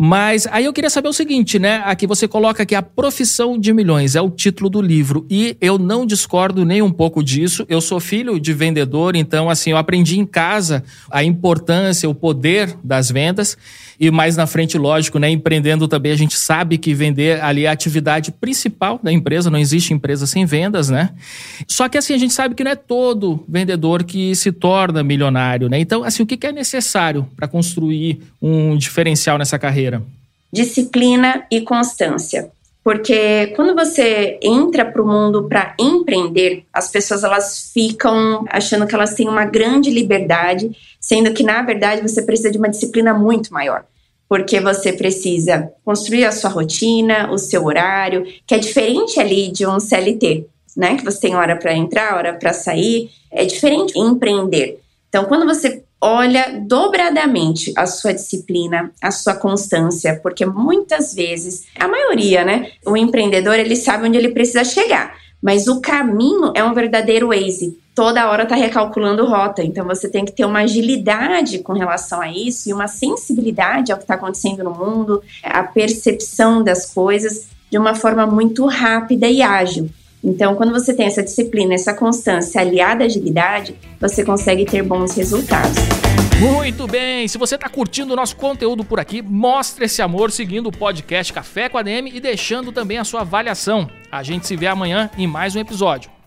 Mas aí eu queria saber o seguinte, né? Aqui você coloca que a profissão de milhões é o título do livro e eu não discordo nem um pouco disso. Eu sou filho de vendedor, então assim, eu aprendi em casa a importância, o poder das vendas e mais na frente, lógico, né, empreendendo também a gente sabe que vender ali é a atividade principal da empresa, não existe empresa sem vendas, né? Só que assim, a gente sabe que não é todo vendedor que se torna milionário, né? Então, assim, o que é necessário para construir um diferencial nessa carreira? Disciplina e constância. Porque quando você entra para o mundo para empreender, as pessoas elas ficam achando que elas têm uma grande liberdade, sendo que na verdade você precisa de uma disciplina muito maior. Porque você precisa construir a sua rotina, o seu horário, que é diferente ali de um CLT, né? Que você tem hora para entrar, hora para sair. É diferente empreender. Então, quando você olha dobradamente a sua disciplina, a sua constância, porque muitas vezes, a maioria, né, o empreendedor, ele sabe onde ele precisa chegar, mas o caminho é um verdadeiro Waze. Toda hora está recalculando rota, então você tem que ter uma agilidade com relação a isso e uma sensibilidade ao que está acontecendo no mundo, a percepção das coisas de uma forma muito rápida e ágil. Então, quando você tem essa disciplina, essa constância aliada à agilidade, você consegue ter bons resultados. Muito bem! Se você está curtindo o nosso conteúdo por aqui, mostre esse amor seguindo o podcast Café com a DM e deixando também a sua avaliação. A gente se vê amanhã em mais um episódio.